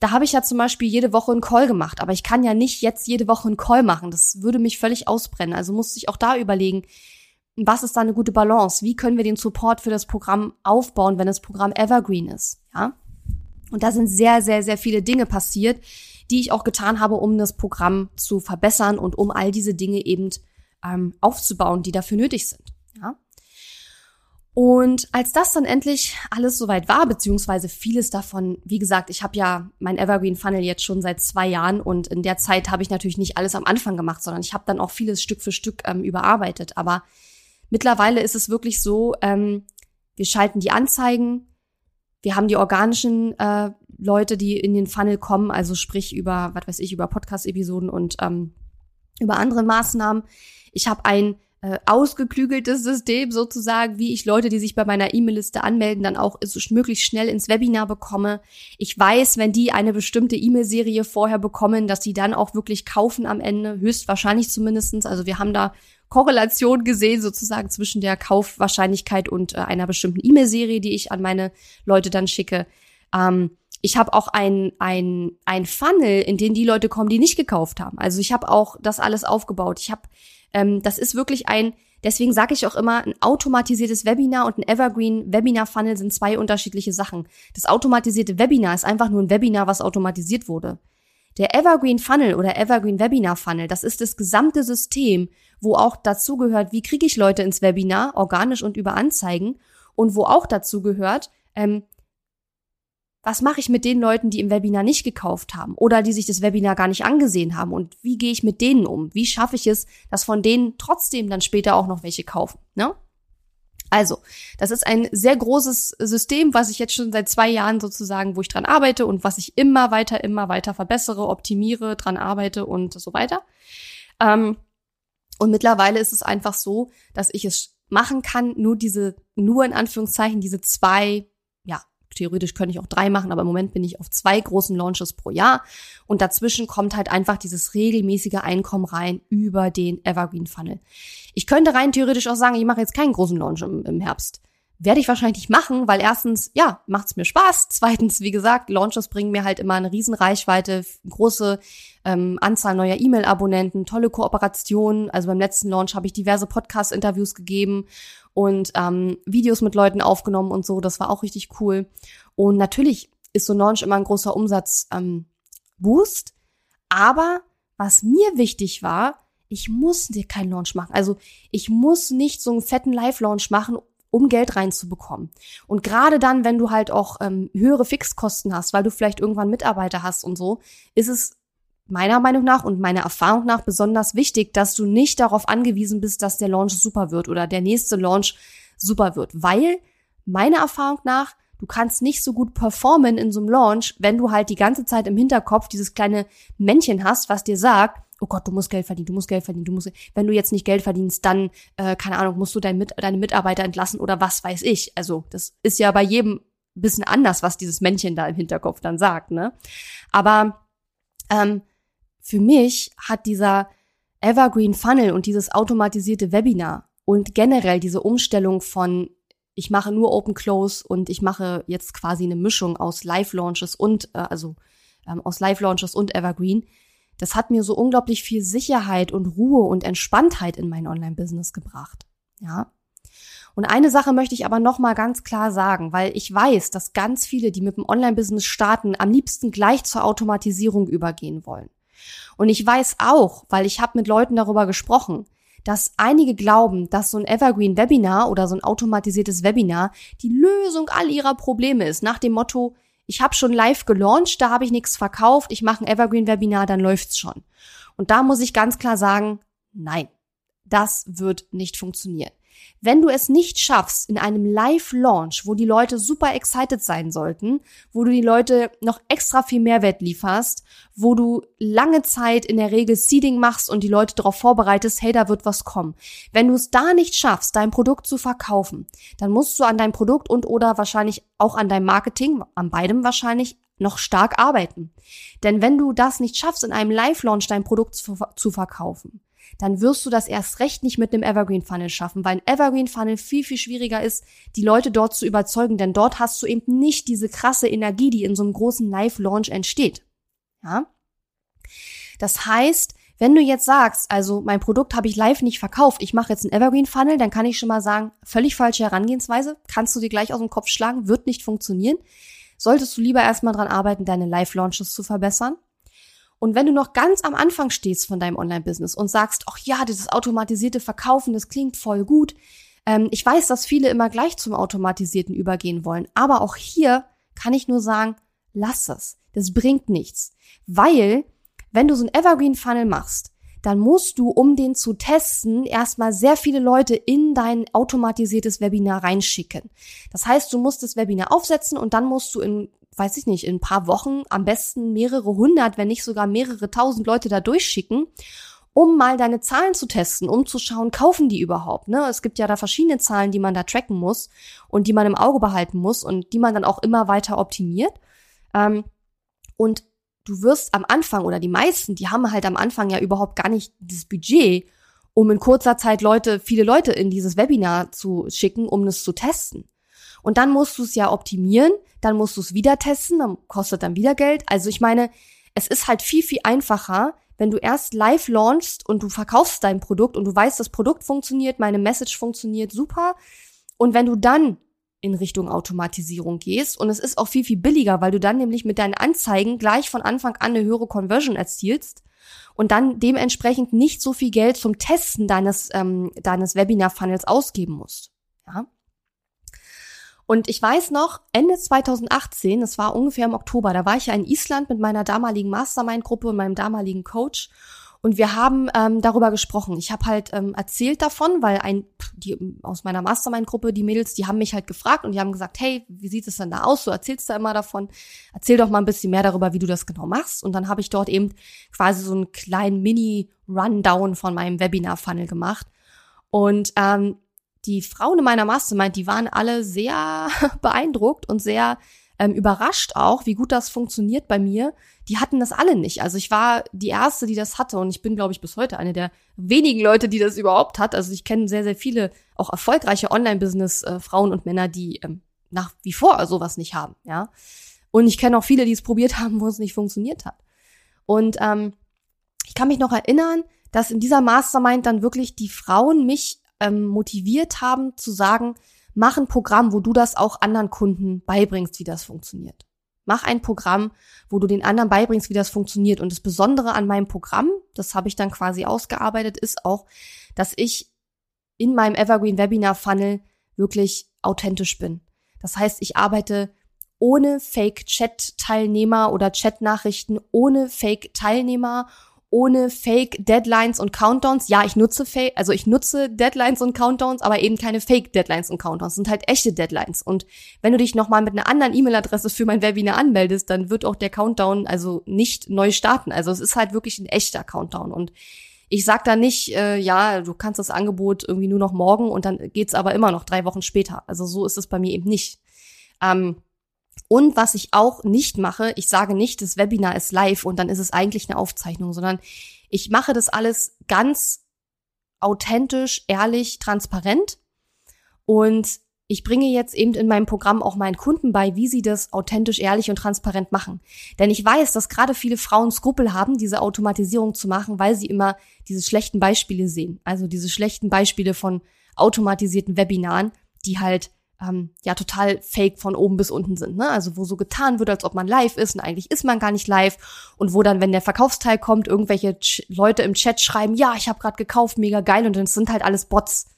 [SPEAKER 1] da habe ich ja zum Beispiel jede Woche einen Call gemacht. Aber ich kann ja nicht jetzt jede Woche einen Call machen. Das würde mich völlig ausbrennen. Also musste ich auch da überlegen, was ist da eine gute Balance? Wie können wir den Support für das Programm aufbauen, wenn das Programm Evergreen ist? Ja. Und da sind sehr, sehr, sehr viele Dinge passiert, die ich auch getan habe, um das Programm zu verbessern und um all diese Dinge eben ähm, aufzubauen, die dafür nötig sind. Ja? Und als das dann endlich alles soweit war, beziehungsweise vieles davon, wie gesagt, ich habe ja mein Evergreen Funnel jetzt schon seit zwei Jahren und in der Zeit habe ich natürlich nicht alles am Anfang gemacht, sondern ich habe dann auch vieles Stück für Stück ähm, überarbeitet. Aber mittlerweile ist es wirklich so, ähm, wir schalten die Anzeigen, wir haben die organischen äh, Leute, die in den Funnel kommen, also sprich über, was weiß ich, über Podcast-Episoden und ähm, über andere Maßnahmen. Ich habe ein äh, ausgeklügeltes System sozusagen, wie ich Leute, die sich bei meiner E-Mail-Liste anmelden, dann auch so möglichst schnell ins Webinar bekomme. Ich weiß, wenn die eine bestimmte E-Mail-Serie vorher bekommen, dass die dann auch wirklich kaufen am Ende, höchstwahrscheinlich zumindestens. Also wir haben da Korrelation gesehen sozusagen zwischen der Kaufwahrscheinlichkeit und äh, einer bestimmten E-Mail-Serie, die ich an meine Leute dann schicke. Ähm, ich habe auch ein, ein, ein Funnel, in den die Leute kommen, die nicht gekauft haben. Also ich habe auch das alles aufgebaut. Ich habe, ähm, das ist wirklich ein, deswegen sage ich auch immer, ein automatisiertes Webinar und ein Evergreen Webinar Funnel sind zwei unterschiedliche Sachen. Das automatisierte Webinar ist einfach nur ein Webinar, was automatisiert wurde. Der Evergreen Funnel oder Evergreen Webinar Funnel, das ist das gesamte System, wo auch dazu gehört, wie kriege ich Leute ins Webinar, organisch und über Anzeigen und wo auch dazu gehört, ähm, was mache ich mit den Leuten, die im Webinar nicht gekauft haben oder die sich das Webinar gar nicht angesehen haben und wie gehe ich mit denen um? Wie schaffe ich es, dass von denen trotzdem dann später auch noch welche kaufen? Ne? Also, das ist ein sehr großes System, was ich jetzt schon seit zwei Jahren sozusagen, wo ich dran arbeite und was ich immer weiter, immer weiter verbessere, optimiere, dran arbeite und so weiter. Ähm, und mittlerweile ist es einfach so, dass ich es machen kann, nur diese, nur in Anführungszeichen diese zwei theoretisch könnte ich auch drei machen, aber im Moment bin ich auf zwei großen Launches pro Jahr. Und dazwischen kommt halt einfach dieses regelmäßige Einkommen rein über den Evergreen Funnel. Ich könnte rein theoretisch auch sagen, ich mache jetzt keinen großen Launch im, im Herbst. Werde ich wahrscheinlich nicht machen, weil erstens, ja, macht's mir Spaß. Zweitens, wie gesagt, Launches bringen mir halt immer eine riesen Reichweite, große ähm, Anzahl neuer E-Mail-Abonnenten, tolle Kooperationen. Also beim letzten Launch habe ich diverse Podcast-Interviews gegeben und ähm, Videos mit Leuten aufgenommen und so. Das war auch richtig cool. Und natürlich ist so ein Launch immer ein großer Umsatzboost. Ähm, Boost. aber was mir wichtig war, ich muss dir keinen Launch machen. Also ich muss nicht so einen fetten Live-Launch machen, um Geld reinzubekommen. Und gerade dann, wenn du halt auch ähm, höhere Fixkosten hast, weil du vielleicht irgendwann Mitarbeiter hast und so, ist es meiner Meinung nach und meiner Erfahrung nach besonders wichtig, dass du nicht darauf angewiesen bist, dass der Launch super wird oder der nächste Launch super wird, weil meiner Erfahrung nach du kannst nicht so gut performen in so einem Launch, wenn du halt die ganze Zeit im Hinterkopf dieses kleine Männchen hast, was dir sagt, oh Gott, du musst Geld verdienen, du musst Geld verdienen, du musst, wenn du jetzt nicht Geld verdienst, dann, äh, keine Ahnung, musst du dein Mit deine Mitarbeiter entlassen oder was weiß ich. Also das ist ja bei jedem bisschen anders, was dieses Männchen da im Hinterkopf dann sagt, ne? Aber ähm, für mich hat dieser Evergreen Funnel und dieses automatisierte Webinar und generell diese Umstellung von ich mache nur Open Close und ich mache jetzt quasi eine Mischung aus Live Launches und äh, also ähm, aus Live Launches und Evergreen. Das hat mir so unglaublich viel Sicherheit und Ruhe und Entspanntheit in mein Online Business gebracht. Ja. Und eine Sache möchte ich aber noch mal ganz klar sagen, weil ich weiß, dass ganz viele, die mit dem Online Business starten, am liebsten gleich zur Automatisierung übergehen wollen. Und ich weiß auch, weil ich habe mit Leuten darüber gesprochen, dass einige glauben, dass so ein Evergreen Webinar oder so ein automatisiertes Webinar die Lösung all ihrer Probleme ist, nach dem Motto, ich habe schon live gelauncht, da habe ich nichts verkauft, ich mache ein Evergreen Webinar, dann läuft's schon. Und da muss ich ganz klar sagen, nein, das wird nicht funktionieren. Wenn du es nicht schaffst in einem Live-Launch, wo die Leute super excited sein sollten, wo du die Leute noch extra viel Mehrwert lieferst, wo du lange Zeit in der Regel Seeding machst und die Leute darauf vorbereitest, hey, da wird was kommen. Wenn du es da nicht schaffst, dein Produkt zu verkaufen, dann musst du an deinem Produkt und oder wahrscheinlich auch an deinem Marketing, an beidem wahrscheinlich, noch stark arbeiten. Denn wenn du das nicht schaffst, in einem Live-Launch dein Produkt zu, zu verkaufen, dann wirst du das erst recht nicht mit einem Evergreen Funnel schaffen, weil ein Evergreen Funnel viel, viel schwieriger ist, die Leute dort zu überzeugen, denn dort hast du eben nicht diese krasse Energie, die in so einem großen Live-Launch entsteht. Ja? Das heißt, wenn du jetzt sagst, also mein Produkt habe ich live nicht verkauft, ich mache jetzt einen Evergreen Funnel, dann kann ich schon mal sagen, völlig falsche Herangehensweise, kannst du dir gleich aus dem Kopf schlagen, wird nicht funktionieren. Solltest du lieber erstmal dran arbeiten, deine Live-Launches zu verbessern. Und wenn du noch ganz am Anfang stehst von deinem Online-Business und sagst, ach ja, dieses automatisierte Verkaufen, das klingt voll gut. Ähm, ich weiß, dass viele immer gleich zum Automatisierten übergehen wollen. Aber auch hier kann ich nur sagen, lass es. Das bringt nichts. Weil, wenn du so ein Evergreen Funnel machst, dann musst du, um den zu testen, erstmal sehr viele Leute in dein automatisiertes Webinar reinschicken. Das heißt, du musst das Webinar aufsetzen und dann musst du in weiß ich nicht, in ein paar Wochen am besten mehrere hundert, wenn nicht sogar mehrere tausend Leute da durchschicken, um mal deine Zahlen zu testen, um zu schauen, kaufen die überhaupt. Ne? Es gibt ja da verschiedene Zahlen, die man da tracken muss und die man im Auge behalten muss und die man dann auch immer weiter optimiert. Ähm, und du wirst am Anfang oder die meisten, die haben halt am Anfang ja überhaupt gar nicht dieses Budget, um in kurzer Zeit Leute, viele Leute in dieses Webinar zu schicken, um es zu testen. Und dann musst du es ja optimieren, dann musst du es wieder testen, dann kostet dann wieder Geld. Also ich meine, es ist halt viel, viel einfacher, wenn du erst live launchst und du verkaufst dein Produkt und du weißt, das Produkt funktioniert, meine Message funktioniert super. Und wenn du dann in Richtung Automatisierung gehst und es ist auch viel, viel billiger, weil du dann nämlich mit deinen Anzeigen gleich von Anfang an eine höhere Conversion erzielst und dann dementsprechend nicht so viel Geld zum Testen deines, ähm, deines Webinar-Funnels ausgeben musst. Ja. Und ich weiß noch, Ende 2018, das war ungefähr im Oktober, da war ich ja in Island mit meiner damaligen Mastermind-Gruppe und meinem damaligen Coach. Und wir haben ähm, darüber gesprochen. Ich habe halt ähm, erzählt davon, weil ein die aus meiner Mastermind-Gruppe, die Mädels, die haben mich halt gefragt und die haben gesagt, hey, wie sieht es denn da aus? Du erzählst da immer davon. Erzähl doch mal ein bisschen mehr darüber, wie du das genau machst. Und dann habe ich dort eben quasi so einen kleinen Mini-Rundown von meinem Webinar-Funnel gemacht. Und ähm, die Frauen in meiner Mastermind, die waren alle sehr beeindruckt und sehr ähm, überrascht auch, wie gut das funktioniert bei mir. Die hatten das alle nicht. Also ich war die erste, die das hatte und ich bin, glaube ich, bis heute eine der wenigen Leute, die das überhaupt hat. Also ich kenne sehr, sehr viele auch erfolgreiche Online-Business-Frauen äh, und Männer, die ähm, nach wie vor sowas nicht haben, ja. Und ich kenne auch viele, die es probiert haben, wo es nicht funktioniert hat. Und ähm, ich kann mich noch erinnern, dass in dieser Mastermind dann wirklich die Frauen mich ähm, motiviert haben zu sagen, mach ein Programm, wo du das auch anderen Kunden beibringst, wie das funktioniert. Mach ein Programm, wo du den anderen beibringst, wie das funktioniert. Und das Besondere an meinem Programm, das habe ich dann quasi ausgearbeitet, ist auch, dass ich in meinem Evergreen Webinar Funnel wirklich authentisch bin. Das heißt, ich arbeite ohne Fake-Chat-Teilnehmer oder Chat-Nachrichten, ohne Fake-Teilnehmer, ohne Fake Deadlines und Countdowns. Ja, ich nutze Fake, also ich nutze Deadlines und Countdowns, aber eben keine Fake Deadlines und Countdowns. Sind halt echte Deadlines. Und wenn du dich nochmal mit einer anderen E-Mail-Adresse für mein Webinar anmeldest, dann wird auch der Countdown also nicht neu starten. Also es ist halt wirklich ein echter Countdown. Und ich sag da nicht, äh, ja, du kannst das Angebot irgendwie nur noch morgen und dann geht's aber immer noch drei Wochen später. Also so ist es bei mir eben nicht. Ähm, und was ich auch nicht mache, ich sage nicht, das Webinar ist live und dann ist es eigentlich eine Aufzeichnung, sondern ich mache das alles ganz authentisch, ehrlich, transparent. Und ich bringe jetzt eben in meinem Programm auch meinen Kunden bei, wie sie das authentisch, ehrlich und transparent machen. Denn ich weiß, dass gerade viele Frauen Skrupel haben, diese Automatisierung zu machen, weil sie immer diese schlechten Beispiele sehen. Also diese schlechten Beispiele von automatisierten Webinaren, die halt ähm, ja total fake von oben bis unten sind. Ne? Also wo so getan wird, als ob man live ist und eigentlich ist man gar nicht live. Und wo dann, wenn der Verkaufsteil kommt, irgendwelche Ch Leute im Chat schreiben, ja, ich habe gerade gekauft, mega geil. Und dann sind halt alles Bots.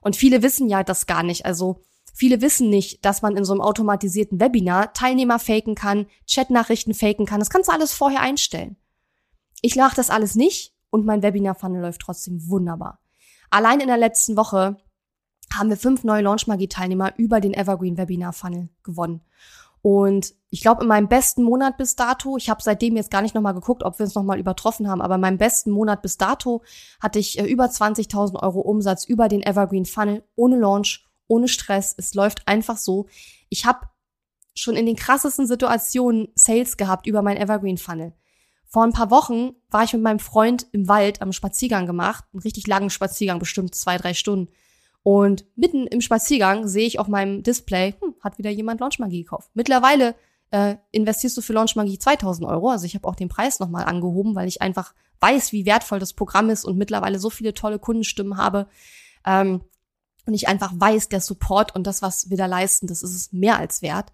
[SPEAKER 1] Und viele wissen ja das gar nicht. Also viele wissen nicht, dass man in so einem automatisierten Webinar Teilnehmer faken kann, Chatnachrichten faken kann. Das kannst du alles vorher einstellen. Ich mache das alles nicht und mein Webinar-Funnel läuft trotzdem wunderbar. Allein in der letzten Woche haben wir fünf neue Launchmagie-Teilnehmer über den Evergreen Webinar Funnel gewonnen. Und ich glaube, in meinem besten Monat bis dato, ich habe seitdem jetzt gar nicht nochmal geguckt, ob wir uns nochmal übertroffen haben, aber in meinem besten Monat bis dato hatte ich äh, über 20.000 Euro Umsatz über den Evergreen Funnel, ohne Launch, ohne Stress. Es läuft einfach so. Ich habe schon in den krassesten Situationen Sales gehabt über mein Evergreen Funnel. Vor ein paar Wochen war ich mit meinem Freund im Wald am Spaziergang gemacht, einen richtig langen Spaziergang, bestimmt zwei, drei Stunden. Und mitten im Spaziergang sehe ich auf meinem Display, hm, hat wieder jemand Launchmagie gekauft. Mittlerweile äh, investierst du für Launchmagie 2000 Euro. Also ich habe auch den Preis nochmal angehoben, weil ich einfach weiß, wie wertvoll das Programm ist und mittlerweile so viele tolle Kundenstimmen habe. Ähm, und ich einfach weiß, der Support und das, was wir da leisten, das ist es mehr als wert.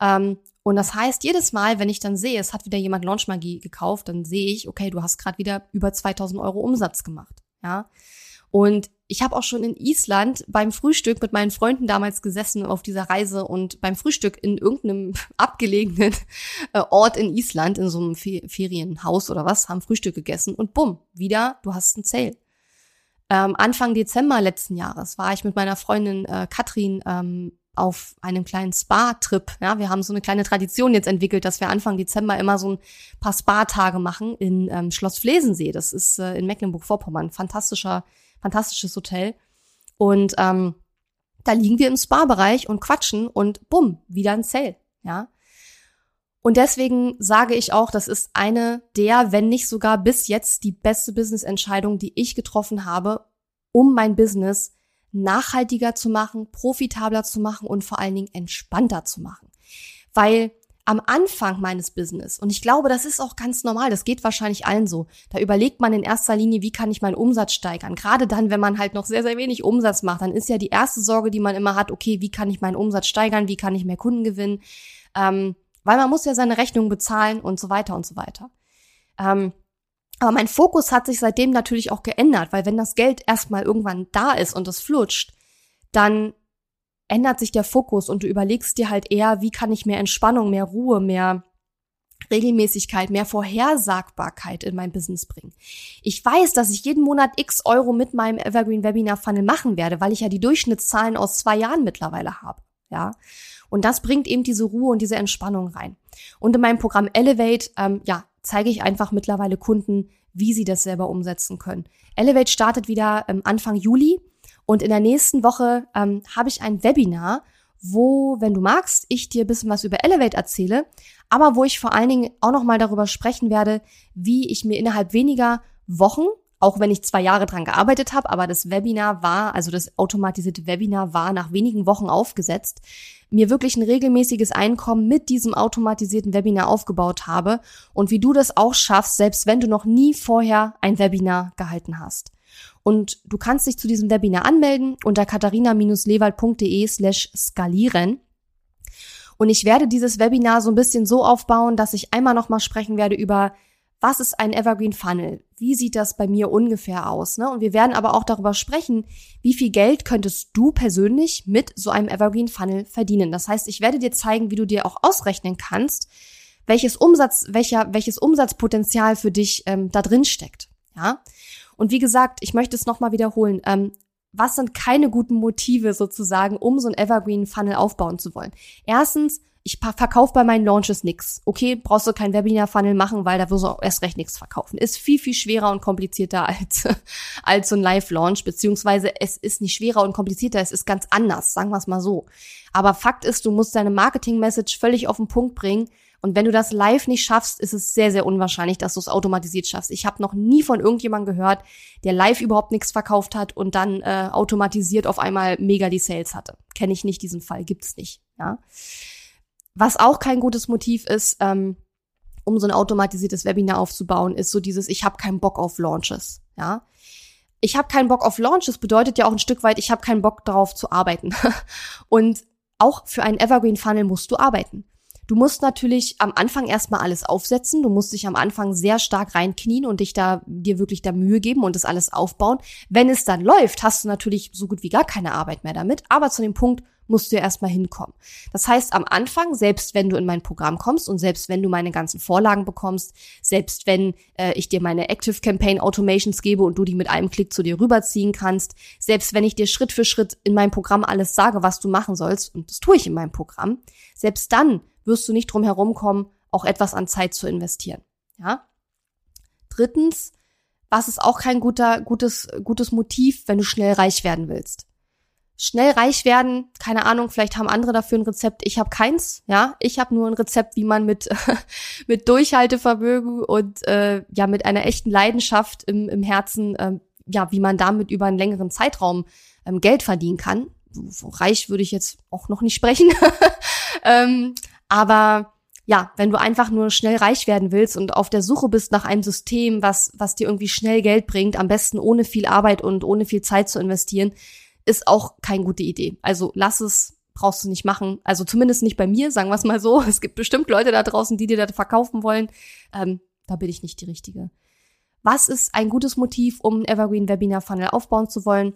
[SPEAKER 1] Ähm, und das heißt, jedes Mal, wenn ich dann sehe, es hat wieder jemand Launchmagie gekauft, dann sehe ich, okay, du hast gerade wieder über 2000 Euro Umsatz gemacht. Ja. Und ich habe auch schon in Island beim Frühstück mit meinen Freunden damals gesessen auf dieser Reise und beim Frühstück in irgendeinem abgelegenen äh, Ort in Island, in so einem Ferienhaus oder was, haben Frühstück gegessen und bumm, wieder, du hast ein Sale. Ähm, Anfang Dezember letzten Jahres war ich mit meiner Freundin äh, Katrin ähm, auf einem kleinen Spa-Trip. Ja, wir haben so eine kleine Tradition jetzt entwickelt, dass wir Anfang Dezember immer so ein paar Spa-Tage machen in ähm, Schloss Flesensee. Das ist äh, in Mecklenburg-Vorpommern. Fantastischer fantastisches Hotel. Und ähm, da liegen wir im Spa-Bereich und quatschen und bumm, wieder ein Sale, ja. Und deswegen sage ich auch, das ist eine der, wenn nicht sogar bis jetzt die beste Business-Entscheidung, die ich getroffen habe, um mein Business nachhaltiger zu machen, profitabler zu machen und vor allen Dingen entspannter zu machen. weil am Anfang meines Business, und ich glaube, das ist auch ganz normal, das geht wahrscheinlich allen so, da überlegt man in erster Linie, wie kann ich meinen Umsatz steigern? Gerade dann, wenn man halt noch sehr, sehr wenig Umsatz macht, dann ist ja die erste Sorge, die man immer hat, okay, wie kann ich meinen Umsatz steigern? Wie kann ich mehr Kunden gewinnen? Ähm, weil man muss ja seine Rechnung bezahlen und so weiter und so weiter. Ähm, aber mein Fokus hat sich seitdem natürlich auch geändert, weil wenn das Geld erstmal irgendwann da ist und es flutscht, dann ändert sich der Fokus und du überlegst dir halt eher, wie kann ich mehr Entspannung, mehr Ruhe, mehr Regelmäßigkeit, mehr Vorhersagbarkeit in mein Business bringen. Ich weiß, dass ich jeden Monat x Euro mit meinem Evergreen Webinar Funnel machen werde, weil ich ja die Durchschnittszahlen aus zwei Jahren mittlerweile habe. Ja. Und das bringt eben diese Ruhe und diese Entspannung rein. Und in meinem Programm Elevate, ähm, ja, zeige ich einfach mittlerweile Kunden, wie sie das selber umsetzen können. Elevate startet wieder ähm, Anfang Juli. Und in der nächsten Woche ähm, habe ich ein Webinar, wo, wenn du magst, ich dir ein bisschen was über Elevate erzähle, aber wo ich vor allen Dingen auch nochmal darüber sprechen werde, wie ich mir innerhalb weniger Wochen, auch wenn ich zwei Jahre dran gearbeitet habe, aber das Webinar war, also das automatisierte Webinar war nach wenigen Wochen aufgesetzt, mir wirklich ein regelmäßiges Einkommen mit diesem automatisierten Webinar aufgebaut habe und wie du das auch schaffst, selbst wenn du noch nie vorher ein Webinar gehalten hast. Und du kannst dich zu diesem Webinar anmelden unter katharina-lewald.de slash skalieren. Und ich werde dieses Webinar so ein bisschen so aufbauen, dass ich einmal nochmal sprechen werde über, was ist ein Evergreen Funnel? Wie sieht das bei mir ungefähr aus? Ne? Und wir werden aber auch darüber sprechen, wie viel Geld könntest du persönlich mit so einem Evergreen Funnel verdienen. Das heißt, ich werde dir zeigen, wie du dir auch ausrechnen kannst, welches Umsatz, welcher, welches Umsatzpotenzial für dich ähm, da drin steckt. Ja. Und wie gesagt, ich möchte es nochmal wiederholen. Ähm, was sind keine guten Motive sozusagen, um so ein Evergreen Funnel aufbauen zu wollen? Erstens, ich verkaufe bei meinen Launches nix. Okay, brauchst du kein Webinar-Funnel machen, weil da wirst du auch erst recht nichts verkaufen. Ist viel, viel schwerer und komplizierter als, als so ein Live-Launch, beziehungsweise es ist nicht schwerer und komplizierter, es ist ganz anders, sagen wir es mal so. Aber Fakt ist, du musst deine Marketing-Message völlig auf den Punkt bringen und wenn du das live nicht schaffst, ist es sehr, sehr unwahrscheinlich, dass du es automatisiert schaffst. Ich habe noch nie von irgendjemandem gehört, der live überhaupt nichts verkauft hat und dann äh, automatisiert auf einmal mega die Sales hatte. Kenne ich nicht diesen Fall, gibt's nicht. Ja. Was auch kein gutes Motiv ist, ähm, um so ein automatisiertes Webinar aufzubauen, ist so dieses, ich habe keinen Bock auf Launches. Ja. Ich habe keinen Bock auf Launches bedeutet ja auch ein Stück weit, ich habe keinen Bock darauf zu arbeiten. und auch für einen Evergreen Funnel musst du arbeiten. Du musst natürlich am Anfang erstmal alles aufsetzen. Du musst dich am Anfang sehr stark reinknien und dich da, dir wirklich da Mühe geben und das alles aufbauen. Wenn es dann läuft, hast du natürlich so gut wie gar keine Arbeit mehr damit. Aber zu dem Punkt musst du ja erstmal hinkommen. Das heißt, am Anfang, selbst wenn du in mein Programm kommst und selbst wenn du meine ganzen Vorlagen bekommst, selbst wenn äh, ich dir meine Active Campaign Automations gebe und du die mit einem Klick zu dir rüberziehen kannst, selbst wenn ich dir Schritt für Schritt in meinem Programm alles sage, was du machen sollst, und das tue ich in meinem Programm, selbst dann wirst du nicht drum herum kommen, auch etwas an Zeit zu investieren. Ja? Drittens, was ist auch kein guter, gutes, gutes Motiv, wenn du schnell reich werden willst? Schnell reich werden, keine Ahnung, vielleicht haben andere dafür ein Rezept. Ich habe keins, ja. Ich habe nur ein Rezept, wie man mit mit Durchhaltevermögen und äh, ja mit einer echten Leidenschaft im, im Herzen, äh, ja, wie man damit über einen längeren Zeitraum ähm, Geld verdienen kann. Reich würde ich jetzt auch noch nicht sprechen. ähm, aber ja, wenn du einfach nur schnell reich werden willst und auf der Suche bist nach einem System, was, was dir irgendwie schnell Geld bringt, am besten ohne viel Arbeit und ohne viel Zeit zu investieren, ist auch keine gute Idee. Also lass es, brauchst du nicht machen. Also zumindest nicht bei mir, sagen wir es mal so. Es gibt bestimmt Leute da draußen, die dir das verkaufen wollen. Ähm, da bin ich nicht die Richtige. Was ist ein gutes Motiv, um Evergreen Webinar Funnel aufbauen zu wollen?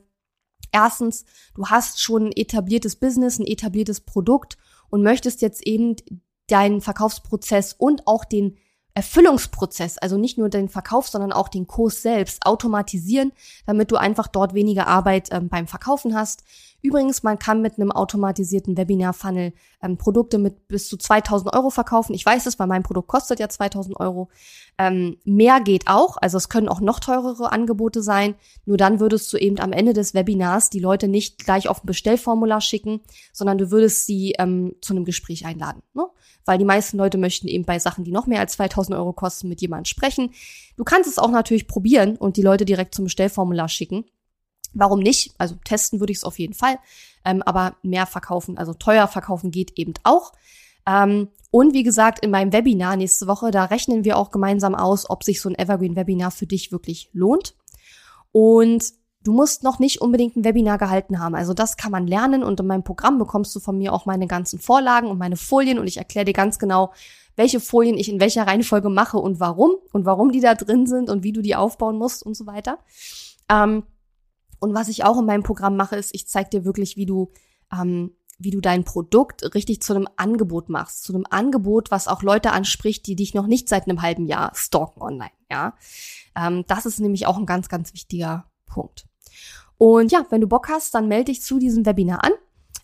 [SPEAKER 1] Erstens, du hast schon ein etabliertes Business, ein etabliertes Produkt und möchtest jetzt eben deinen Verkaufsprozess und auch den Erfüllungsprozess, also nicht nur den Verkauf, sondern auch den Kurs selbst automatisieren, damit du einfach dort weniger Arbeit ähm, beim Verkaufen hast. Übrigens, man kann mit einem automatisierten Webinar-Funnel ähm, Produkte mit bis zu 2000 Euro verkaufen. Ich weiß es, weil mein Produkt kostet ja 2000 Euro. Ähm, mehr geht auch, also es können auch noch teurere Angebote sein. Nur dann würdest du eben am Ende des Webinars die Leute nicht gleich auf ein Bestellformular schicken, sondern du würdest sie ähm, zu einem Gespräch einladen. Ne? Weil die meisten Leute möchten eben bei Sachen, die noch mehr als 2000 Euro kosten, mit jemandem sprechen. Du kannst es auch natürlich probieren und die Leute direkt zum Bestellformular schicken. Warum nicht? Also testen würde ich es auf jeden Fall. Ähm, aber mehr verkaufen, also teuer verkaufen geht eben auch. Ähm, und wie gesagt, in meinem Webinar nächste Woche, da rechnen wir auch gemeinsam aus, ob sich so ein Evergreen-Webinar für dich wirklich lohnt. Und du musst noch nicht unbedingt ein Webinar gehalten haben. Also das kann man lernen und in meinem Programm bekommst du von mir auch meine ganzen Vorlagen und meine Folien und ich erkläre dir ganz genau, welche Folien ich in welcher Reihenfolge mache und warum und warum die da drin sind und wie du die aufbauen musst und so weiter. Ähm, und was ich auch in meinem Programm mache, ist, ich zeige dir wirklich, wie du ähm, wie du dein Produkt richtig zu einem Angebot machst, zu einem Angebot, was auch Leute anspricht, die dich noch nicht seit einem halben Jahr stalken online. Ja, ähm, das ist nämlich auch ein ganz, ganz wichtiger Punkt. Und ja, wenn du Bock hast, dann melde dich zu diesem Webinar an.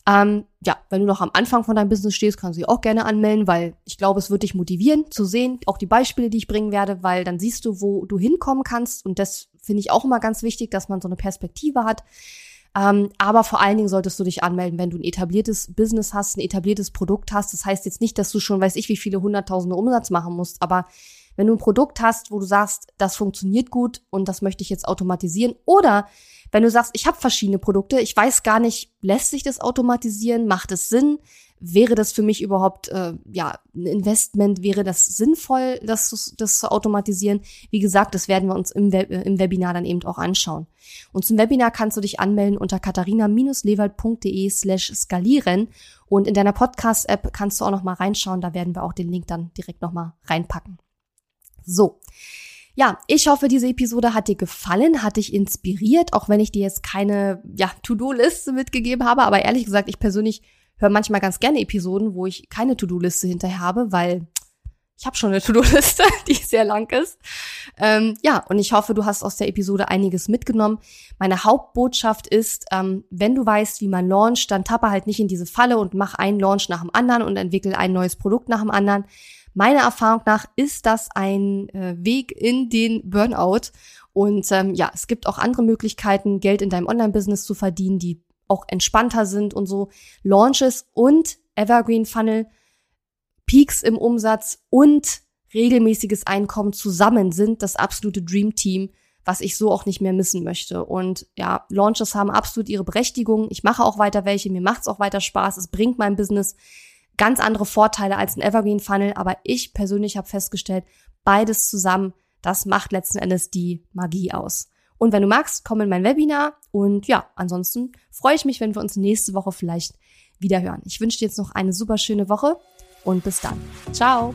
[SPEAKER 1] Ähm, ja, wenn du noch am Anfang von deinem Business stehst, kannst du dich auch gerne anmelden, weil ich glaube, es wird dich motivieren zu sehen, auch die Beispiele, die ich bringen werde, weil dann siehst du, wo du hinkommen kannst. Und das finde ich auch immer ganz wichtig, dass man so eine Perspektive hat. Ähm, aber vor allen Dingen solltest du dich anmelden, wenn du ein etabliertes Business hast, ein etabliertes Produkt hast. Das heißt jetzt nicht, dass du schon weiß ich, wie viele hunderttausende Umsatz machen musst, aber wenn du ein Produkt hast, wo du sagst, das funktioniert gut und das möchte ich jetzt automatisieren oder wenn du sagst, ich habe verschiedene Produkte, ich weiß gar nicht, lässt sich das automatisieren, macht es Sinn? Wäre das für mich überhaupt äh, ja ein Investment? Wäre das sinnvoll, das, das zu automatisieren? Wie gesagt, das werden wir uns im, Web, im Webinar dann eben auch anschauen. Und zum Webinar kannst du dich anmelden unter katharina-lewald.de slash skalieren. Und in deiner Podcast-App kannst du auch noch mal reinschauen. Da werden wir auch den Link dann direkt noch mal reinpacken. So. Ja, ich hoffe, diese Episode hat dir gefallen, hat dich inspiriert, auch wenn ich dir jetzt keine ja, To-Do-Liste mitgegeben habe. Aber ehrlich gesagt, ich persönlich höre manchmal ganz gerne Episoden, wo ich keine To-Do-Liste hinterher habe, weil ich habe schon eine To-Do-Liste, die sehr lang ist. Ähm, ja, und ich hoffe, du hast aus der Episode einiges mitgenommen. Meine Hauptbotschaft ist, ähm, wenn du weißt, wie man launcht, dann tappe halt nicht in diese Falle und mach einen Launch nach dem anderen und entwickel ein neues Produkt nach dem anderen, Meiner Erfahrung nach ist das ein äh, Weg in den Burnout. Und ähm, ja, es gibt auch andere Möglichkeiten, Geld in deinem Online-Business zu verdienen, die auch entspannter sind und so. Launches und Evergreen Funnel, Peaks im Umsatz und regelmäßiges Einkommen zusammen sind das absolute Dream Team, was ich so auch nicht mehr missen möchte. Und ja, Launches haben absolut ihre Berechtigung. Ich mache auch weiter welche, mir macht's auch weiter Spaß, es bringt mein Business ganz andere Vorteile als ein Evergreen Funnel, aber ich persönlich habe festgestellt, beides zusammen, das macht letzten Endes die Magie aus. Und wenn du magst, komm in mein Webinar und ja, ansonsten freue ich mich, wenn wir uns nächste Woche vielleicht wieder hören. Ich wünsche dir jetzt noch eine super schöne Woche und bis dann. Ciao.